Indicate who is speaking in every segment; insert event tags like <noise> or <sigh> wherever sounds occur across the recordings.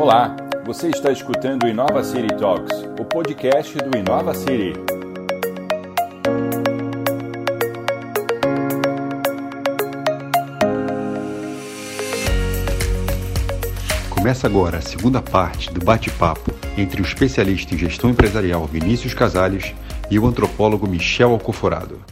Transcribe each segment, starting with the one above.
Speaker 1: Olá, você está escutando o Inova City Talks, o podcast do Inova City.
Speaker 2: Começa agora a segunda parte do bate-papo entre o especialista em gestão empresarial Vinícius Casales e o antropólogo Michel Alcoforado.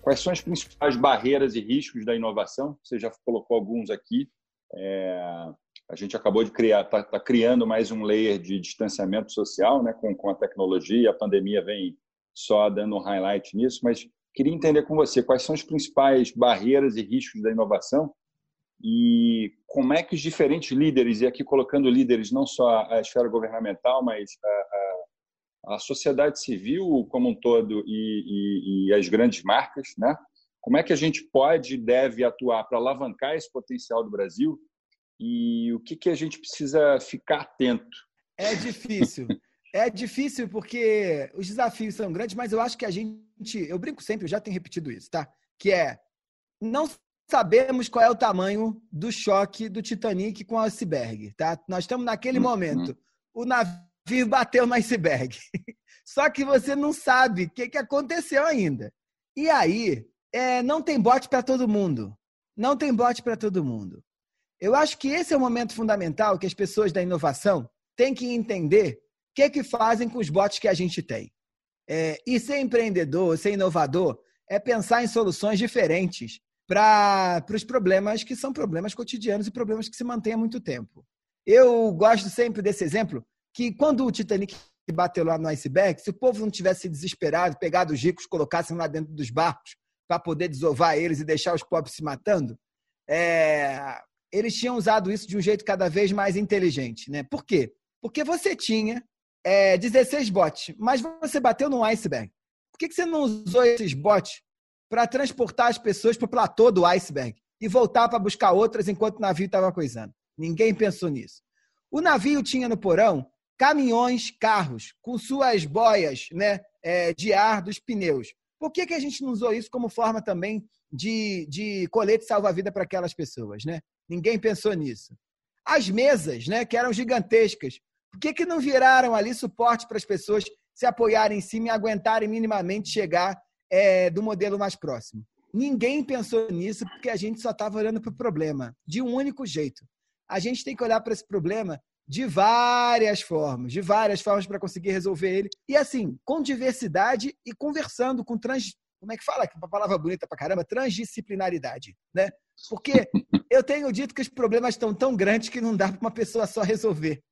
Speaker 1: Quais são as principais barreiras e riscos da inovação? Você já colocou alguns aqui. É, a gente acabou de criar, está tá criando mais um layer de distanciamento social, né, com, com a tecnologia. A pandemia vem só dando um highlight nisso, mas queria entender com você quais são as principais barreiras e riscos da inovação e como é que os diferentes líderes, e aqui colocando líderes não só a esfera governamental, mas a, a, a sociedade civil como um todo e, e, e, as grandes marcas, né? como é que a gente pode e deve atuar para alavancar esse potencial do Brasil e o que, que a gente precisa ficar atento?
Speaker 3: É difícil. <laughs> É difícil porque os desafios são grandes, mas eu acho que a gente, eu brinco sempre, eu já tenho repetido isso, tá? Que é não sabemos qual é o tamanho do choque do Titanic com o iceberg, tá? Nós estamos naquele uhum. momento. O navio bateu no iceberg. <laughs> Só que você não sabe o que, que aconteceu ainda. E aí, é, não tem bote para todo mundo. Não tem bote para todo mundo. Eu acho que esse é o momento fundamental que as pessoas da inovação têm que entender o que, é que fazem com os bots que a gente tem. É, e ser empreendedor, ser inovador, é pensar em soluções diferentes para os problemas que são problemas cotidianos e problemas que se mantêm há muito tempo. Eu gosto sempre desse exemplo, que quando o Titanic bateu lá no iceberg, se o povo não tivesse desesperado, pegado os ricos, colocassem lá dentro dos barcos para poder desovar eles e deixar os pobres se matando, é, eles tinham usado isso de um jeito cada vez mais inteligente. Né? Por quê? Porque você tinha é, 16 bots, mas você bateu num iceberg. Por que, que você não usou esses bots para transportar as pessoas para o platô do iceberg e voltar para buscar outras enquanto o navio estava coisando? Ninguém pensou nisso. O navio tinha no porão caminhões, carros, com suas boias né, é, de ar dos pneus. Por que, que a gente não usou isso como forma também de, de colete salva-vida para aquelas pessoas? Né? Ninguém pensou nisso. As mesas, né, que eram gigantescas, por que, que não viraram ali suporte para as pessoas se apoiarem em cima e aguentarem minimamente chegar é, do modelo mais próximo? Ninguém pensou nisso porque a gente só estava olhando para o problema de um único jeito. A gente tem que olhar para esse problema de várias formas, de várias formas para conseguir resolver ele. E assim, com diversidade e conversando com trans, como é que fala? Uma palavra bonita para caramba, transdisciplinaridade, né? Porque eu tenho dito que os problemas estão tão grandes que não dá para uma pessoa só resolver.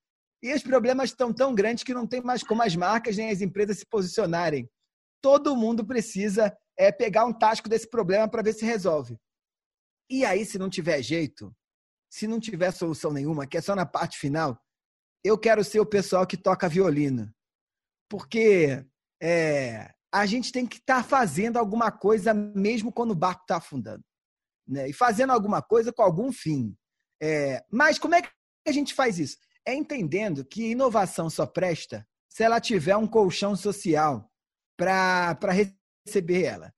Speaker 3: E os problemas estão tão grandes que não tem mais como as marcas nem as empresas se posicionarem. Todo mundo precisa é, pegar um tasco desse problema para ver se resolve. E aí, se não tiver jeito, se não tiver solução nenhuma, que é só na parte final, eu quero ser o pessoal que toca violino. Porque é, a gente tem que estar tá fazendo alguma coisa mesmo quando o barco está afundando né? e fazendo alguma coisa com algum fim. É, mas como é que a gente faz isso? É entendendo que inovação só presta se ela tiver um colchão social para receber ela.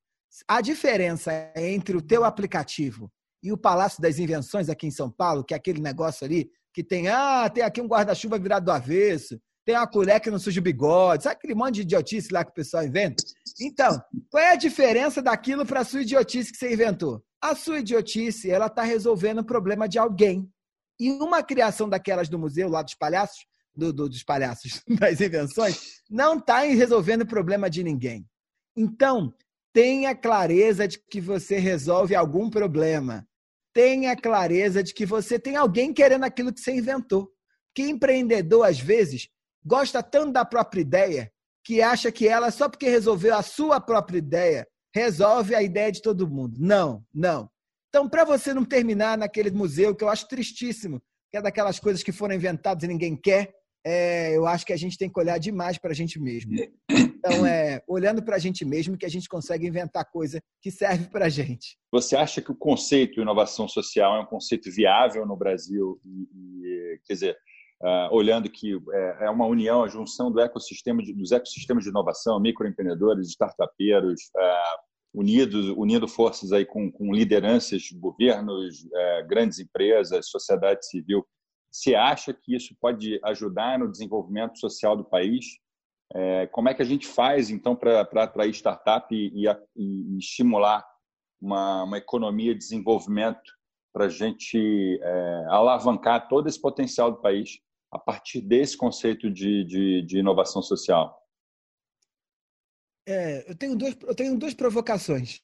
Speaker 3: A diferença entre o teu aplicativo e o Palácio das Invenções aqui em São Paulo, que é aquele negócio ali que tem, ah, tem aqui um guarda-chuva virado do avesso, tem uma colher que não suja o bigode, sabe aquele monte de idiotice lá que o pessoal inventa? Então, qual é a diferença daquilo para a sua idiotice que você inventou? A sua idiotice, ela está resolvendo o problema de alguém. E uma criação daquelas do museu, lá dos palhaços, do, do, dos palhaços, <laughs> das invenções, não está resolvendo o problema de ninguém. Então, tenha clareza de que você resolve algum problema. Tenha clareza de que você tem alguém querendo aquilo que você inventou. Que empreendedor, às vezes, gosta tanto da própria ideia que acha que ela, só porque resolveu a sua própria ideia, resolve a ideia de todo mundo. Não, não. Então, para você não terminar naquele museu, que eu acho tristíssimo, que é daquelas coisas que foram inventadas e ninguém quer, é, eu acho que a gente tem que olhar demais para a gente mesmo. Então, é olhando para a gente mesmo que a gente consegue inventar coisa que serve para a gente.
Speaker 1: Você acha que o conceito de inovação social é um conceito viável no Brasil? E, e quer dizer, uh, olhando que é, é, uma união, a junção do ecossistema de, dos ecossistemas de inovação, microempreendedores, startupeiros, uh, unidos, unindo forças aí com, com lideranças, governos, uh, grandes empresas, sociedade civil. Você acha que isso pode ajudar no desenvolvimento social do país? É, como é que a gente faz, então, para atrair startup e, e, e estimular uma, uma, economia de desenvolvimento para a gente é, alavancar todo esse potencial do país a partir desse conceito de, de, de inovação social?
Speaker 3: É, eu, tenho duas, eu tenho duas provocações.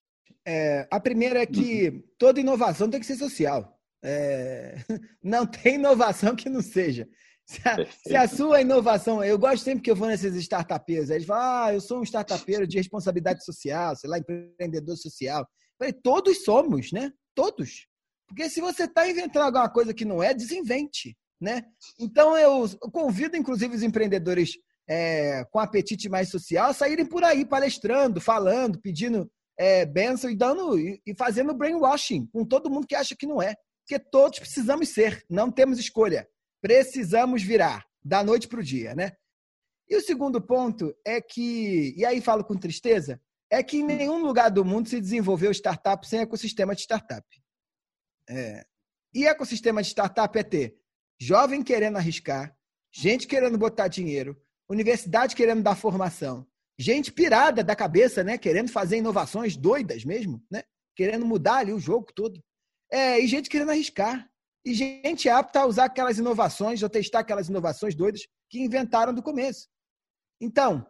Speaker 3: É, a primeira é que uhum. toda inovação tem que ser social. É, <laughs> não tem inovação que não seja. Se a, se a, sua inovação, eu gosto sempre que eu vou nesses startupeiros, eles falam, ah, eu sou um startupeiro de responsabilidade social, sei lá, empreendedor social. Falei, todos somos, né? Todos. Porque se você está inventando alguma coisa que não é, desinvente, né? Então eu, convido, inclusive, os empreendedores é, com apetite mais social saírem por aí palestrando, falando, pedindo é, benção e dando e, e fazendo brainwashing com todo mundo que acha que não é. Porque todos precisamos ser, não temos escolha. Precisamos virar da noite para o dia, né? E o segundo ponto é que, e aí falo com tristeza, é que em nenhum lugar do mundo se desenvolveu startup sem ecossistema de startup. É. E ecossistema de startup é ter jovem querendo arriscar, gente querendo botar dinheiro, universidade querendo dar formação, gente pirada da cabeça, né? Querendo fazer inovações doidas mesmo, né? Querendo mudar ali o jogo todo. É, e gente querendo arriscar. E gente apta a usar aquelas inovações ou testar aquelas inovações doidas que inventaram do começo. Então,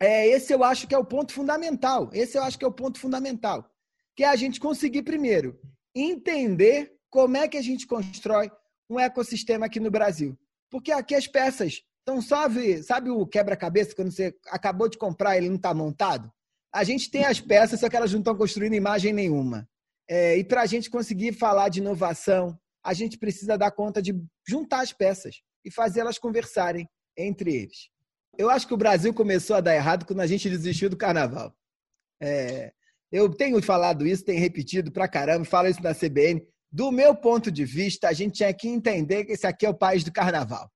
Speaker 3: é, esse eu acho que é o ponto fundamental. Esse eu acho que é o ponto fundamental. Que é a gente conseguir, primeiro, entender como é que a gente constrói um ecossistema aqui no Brasil. Porque aqui as peças estão só, sabe o quebra-cabeça, quando você acabou de comprar ele não está montado? A gente tem as peças, só que elas não estão construindo imagem nenhuma. É, e para a gente conseguir falar de inovação, a gente precisa dar conta de juntar as peças e fazer elas conversarem entre eles. Eu acho que o Brasil começou a dar errado quando a gente desistiu do carnaval. É, eu tenho falado isso, tenho repetido pra caramba, falo isso na CBN. Do meu ponto de vista, a gente tinha que entender que esse aqui é o país do carnaval.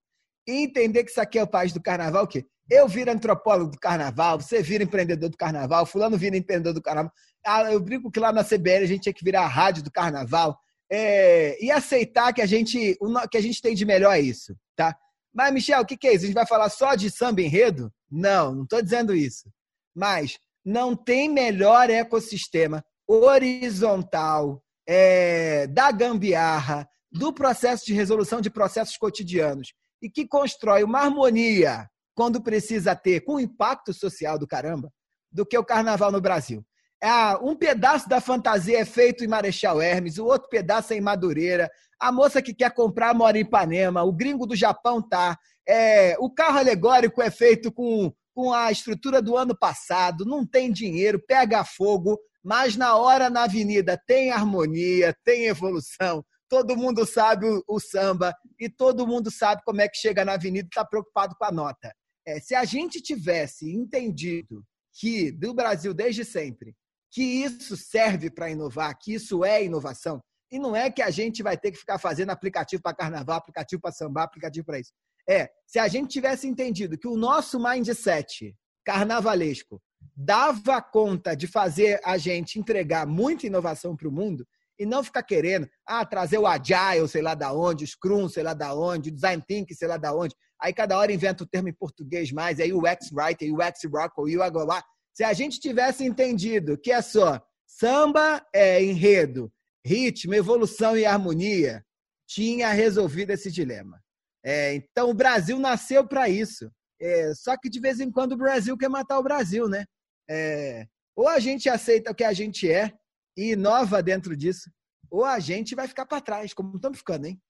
Speaker 3: E entender que isso aqui é o país do carnaval, o quê? Eu viro antropólogo do carnaval, você vira empreendedor do carnaval, fulano vira empreendedor do carnaval. Ah, eu brinco que lá na CBN a gente tinha que virar a rádio do carnaval. É, e aceitar que a gente que a gente tem de melhor é isso, tá? Mas, Michel, o que, que é isso? A gente vai falar só de samba enredo? Não, não estou dizendo isso. Mas não tem melhor ecossistema horizontal é, da gambiarra, do processo de resolução de processos cotidianos e que constrói uma harmonia quando precisa ter, com impacto social do caramba, do que o carnaval no Brasil. É, um pedaço da fantasia é feito em Marechal Hermes, o outro pedaço é em Madureira. A moça que quer comprar mora em Ipanema, o gringo do Japão tá. É, o carro alegórico é feito com, com a estrutura do ano passado, não tem dinheiro, pega fogo, mas na hora na avenida tem harmonia, tem evolução. Todo mundo sabe o, o samba e todo mundo sabe como é que chega na avenida e está preocupado com a nota. É, se a gente tivesse entendido que do Brasil desde sempre que isso serve para inovar, que isso é inovação. E não é que a gente vai ter que ficar fazendo aplicativo para carnaval, aplicativo para samba, aplicativo para isso. É, se a gente tivesse entendido que o nosso mindset carnavalesco dava conta de fazer a gente entregar muita inovação para o mundo e não ficar querendo ah, trazer o Agile, sei lá da onde, o Scrum, sei lá da onde, o Design Thinking, sei lá da onde. Aí cada hora inventa o termo em português mais, aí o X-Writer, o X-Rock, o UX, se a gente tivesse entendido que é só samba é enredo, ritmo, evolução e harmonia, tinha resolvido esse dilema. É, então o Brasil nasceu para isso. É, só que de vez em quando o Brasil quer matar o Brasil, né? É, ou a gente aceita o que a gente é e inova dentro disso, ou a gente vai ficar para trás, como estamos ficando, hein?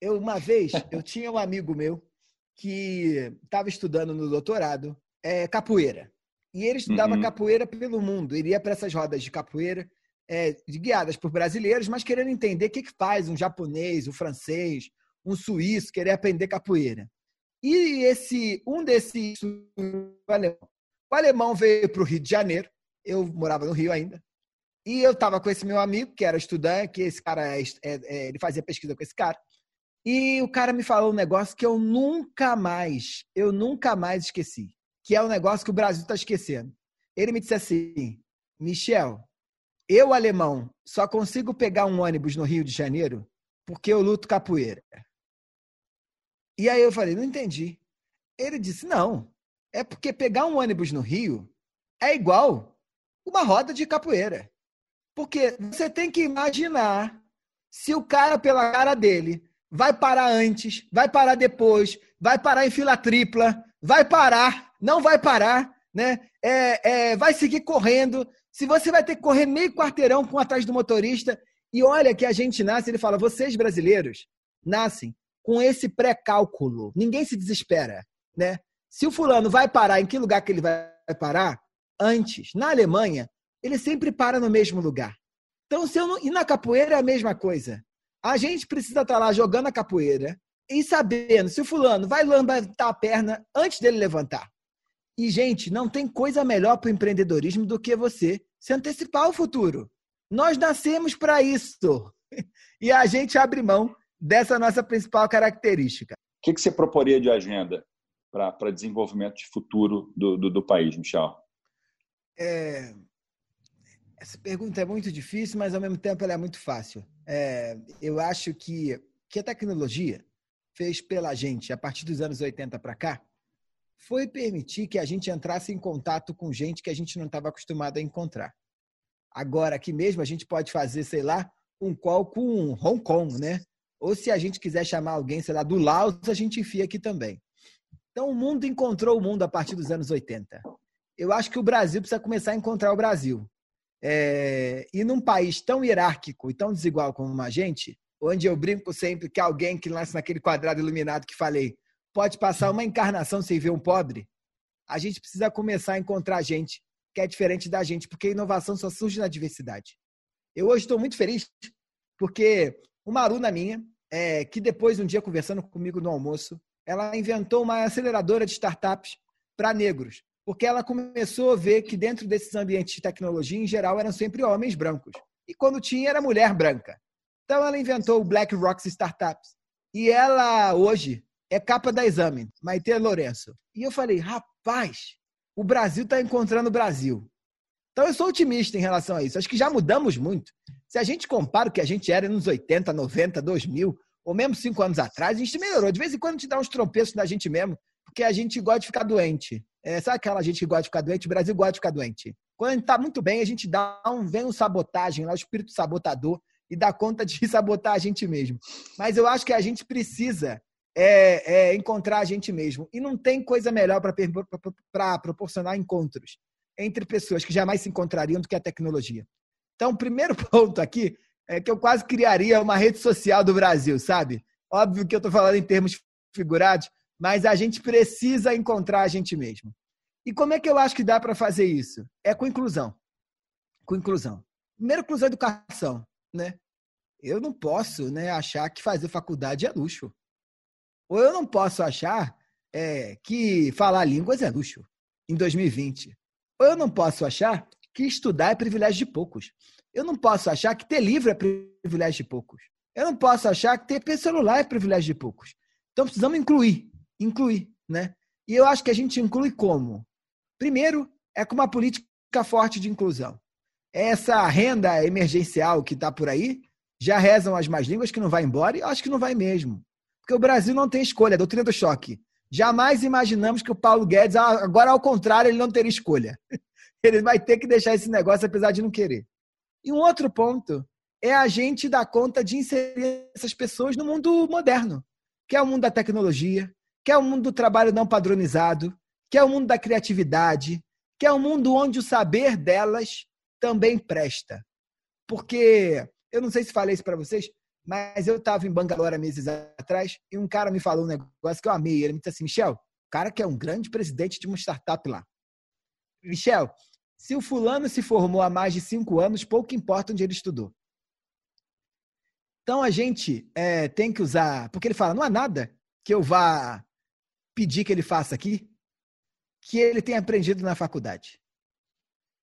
Speaker 3: Eu uma vez <laughs> eu tinha um amigo meu que estava estudando no doutorado é, capoeira. E ele estudava uhum. capoeira pelo mundo. Iria para essas rodas de capoeira, é, guiadas por brasileiros, mas querendo entender o que, que faz um japonês, um francês, um suíço querer aprender capoeira. E esse um desses alemão, o alemão veio para o Rio de Janeiro. Eu morava no Rio ainda. E eu estava com esse meu amigo, que era estudante, que esse cara, é, é, é, ele fazia pesquisa com esse cara. E o cara me falou um negócio que eu nunca mais, eu nunca mais esqueci que é um negócio que o Brasil está esquecendo. Ele me disse assim: Michel, eu, alemão, só consigo pegar um ônibus no Rio de Janeiro porque eu luto capoeira. E aí eu falei, não entendi. Ele disse, não, é porque pegar um ônibus no Rio é igual uma roda de capoeira. Porque você tem que imaginar se o cara, pela cara dele, vai parar antes, vai parar depois, vai parar em fila tripla, vai parar, não vai parar, né? É, é, vai seguir correndo. Se você vai ter que correr meio quarteirão com atrás do motorista, e olha que a gente nasce, ele fala, vocês brasileiros nascem com esse pré-cálculo. Ninguém se desespera, né? Se o fulano vai parar, em que lugar que ele vai parar? Antes. Na Alemanha, ele sempre para no mesmo lugar. Então, se eu não... e na capoeira é a mesma coisa. A gente precisa estar lá jogando a capoeira e sabendo se o fulano vai levantar a perna antes dele levantar. E, gente, não tem coisa melhor para o empreendedorismo do que você se antecipar ao futuro. Nós nascemos para isso. <laughs> E a gente abre mão dessa nossa principal característica.
Speaker 1: O que, que você proporia de agenda para desenvolvimento de futuro do, do, do país, Michel?
Speaker 3: É... Essa pergunta é muito difícil, mas ao mesmo tempo ela é muito fácil. É... Eu acho que, que a tecnologia fez pela gente, a partir dos anos 80 para cá, foi permitir que a gente entrasse em contato com gente que a gente não estava acostumado a encontrar. Agora, aqui mesmo, a gente pode fazer, sei lá, um call com Hong Kong, né? Ou se a gente quiser chamar alguém, sei lá, do Laos, a gente enfia aqui também. Então, o mundo encontrou o mundo a partir dos anos 80. Eu acho que o Brasil precisa começar a encontrar o Brasil. É... E num país tão hierárquico e tão desigual como a gente, onde eu brinco sempre que alguém que nasce naquele quadrado iluminado que falei pode passar uma encarnação sem ver um pobre, a gente precisa começar a encontrar gente que é diferente da gente, porque a inovação só surge na diversidade. Eu hoje estou muito feliz porque uma aluna minha, é, que depois, um dia conversando comigo no almoço, ela inventou uma aceleradora de startups para negros, porque ela começou a ver que dentro desses ambientes de tecnologia, em geral, eram sempre homens brancos. E quando tinha, era mulher branca. Então, ela inventou o Black Rocks Startups. E ela, hoje, é capa da Exame, Maite Lourenço. E eu falei, rapaz, o Brasil está encontrando o Brasil. Então, eu sou otimista em relação a isso. Acho que já mudamos muito. Se a gente compara o que a gente era nos 80, 90, 2000, ou mesmo cinco anos atrás, a gente melhorou. De vez em quando a gente dá uns tropeços na gente mesmo, porque a gente gosta de ficar doente. É, sabe aquela gente que gosta de ficar doente? O Brasil gosta de ficar doente. Quando a gente está muito bem, a gente dá um, vem um sabotagem lá, o espírito sabotador, e dá conta de sabotar a gente mesmo. Mas eu acho que a gente precisa é, é encontrar a gente mesmo. E não tem coisa melhor para proporcionar encontros entre pessoas que jamais se encontrariam do que a tecnologia. Então, o primeiro <laughs> ponto aqui é que eu quase criaria uma rede social do Brasil, sabe? Óbvio que eu estou falando em termos figurados, mas a gente precisa encontrar a gente mesmo. E como é que eu acho que dá para fazer isso? É com inclusão. Com inclusão. Primeiro, inclusão educação, né? Eu não posso né, achar que fazer faculdade é luxo. Ou eu não posso achar é, que falar línguas é luxo em 2020. Ou eu não posso achar que estudar é privilégio de poucos. Eu não posso achar que ter livro é privilégio de poucos. Eu não posso achar que ter celular é privilégio de poucos. Então precisamos incluir, incluir, né? E eu acho que a gente inclui como? Primeiro, é com uma política forte de inclusão. Essa renda emergencial que está por aí, já rezam as más línguas que não vai embora e eu acho que não vai mesmo. Porque o Brasil não tem escolha, a doutrina do choque. Jamais imaginamos que o Paulo Guedes, ah, agora ao contrário, ele não teria escolha. Ele vai ter que deixar esse negócio apesar de não querer. E um outro ponto é a gente dar conta de inserir essas pessoas no mundo moderno, que é o mundo da tecnologia, que é o mundo do trabalho não padronizado, que é o mundo da criatividade, que é o mundo onde o saber delas também presta. Porque eu não sei se falei isso para vocês, mas eu estava em Bangalore há meses atrás e um cara me falou um negócio que eu amei. Ele me disse assim: Michel, o cara que é um grande presidente de uma startup lá. Michel, se o fulano se formou há mais de cinco anos, pouco importa onde ele estudou. Então a gente é, tem que usar, porque ele fala: não há nada que eu vá pedir que ele faça aqui que ele tenha aprendido na faculdade.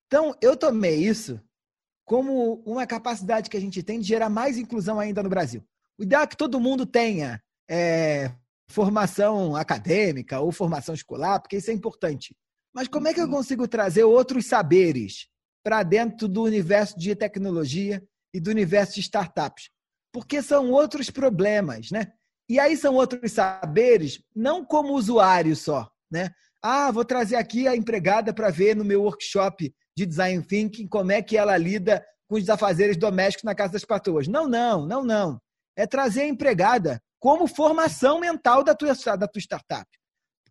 Speaker 3: Então eu tomei isso como uma capacidade que a gente tem de gerar mais inclusão ainda no Brasil. O ideal é que todo mundo tenha é, formação acadêmica ou formação escolar, porque isso é importante. Mas como é que eu uhum. consigo trazer outros saberes para dentro do universo de tecnologia e do universo de startups? Porque são outros problemas, né? E aí são outros saberes, não como usuário só, né? Ah, vou trazer aqui a empregada para ver no meu workshop de design thinking como é que ela lida com os afazeres domésticos na casa das patroas. Não, não, não, não. É trazer a empregada como formação mental da tua, da tua startup.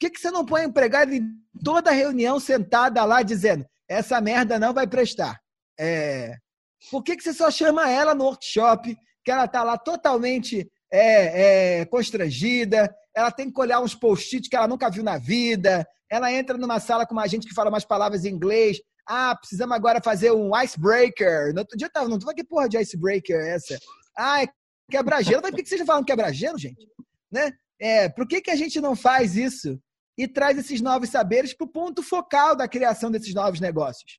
Speaker 3: Que, que você não põe a empregada em toda reunião sentada lá dizendo essa merda não vai prestar? É... Por que, que você só chama ela no workshop, que ela está lá totalmente é, é, constrangida, ela tem que olhar uns post-its que ela nunca viu na vida, ela entra numa sala com uma gente que fala umas palavras em inglês, ah, precisamos agora fazer um icebreaker. No outro dia eu tava, não que porra de icebreaker é essa? Ah, é quebra-gelo. Mas por que vocês falam quebra-gelo, gente? Né? É, por que, que a gente não faz isso e traz esses novos saberes para o ponto focal da criação desses novos negócios?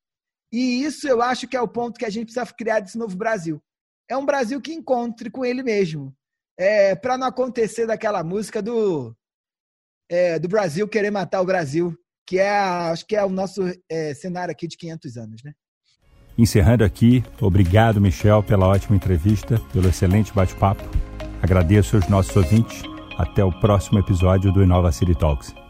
Speaker 3: E isso eu acho que é o ponto que a gente precisa criar desse novo Brasil. É um Brasil que encontre com ele mesmo. É, para não acontecer daquela música do, é, do Brasil querer matar o Brasil, que é, acho que é o nosso é, cenário aqui de 500 anos, né?
Speaker 2: Encerrando aqui, obrigado, Michel, pela ótima entrevista, pelo excelente bate-papo. Agradeço aos nossos ouvintes. Até o próximo episódio do Inova City Talks.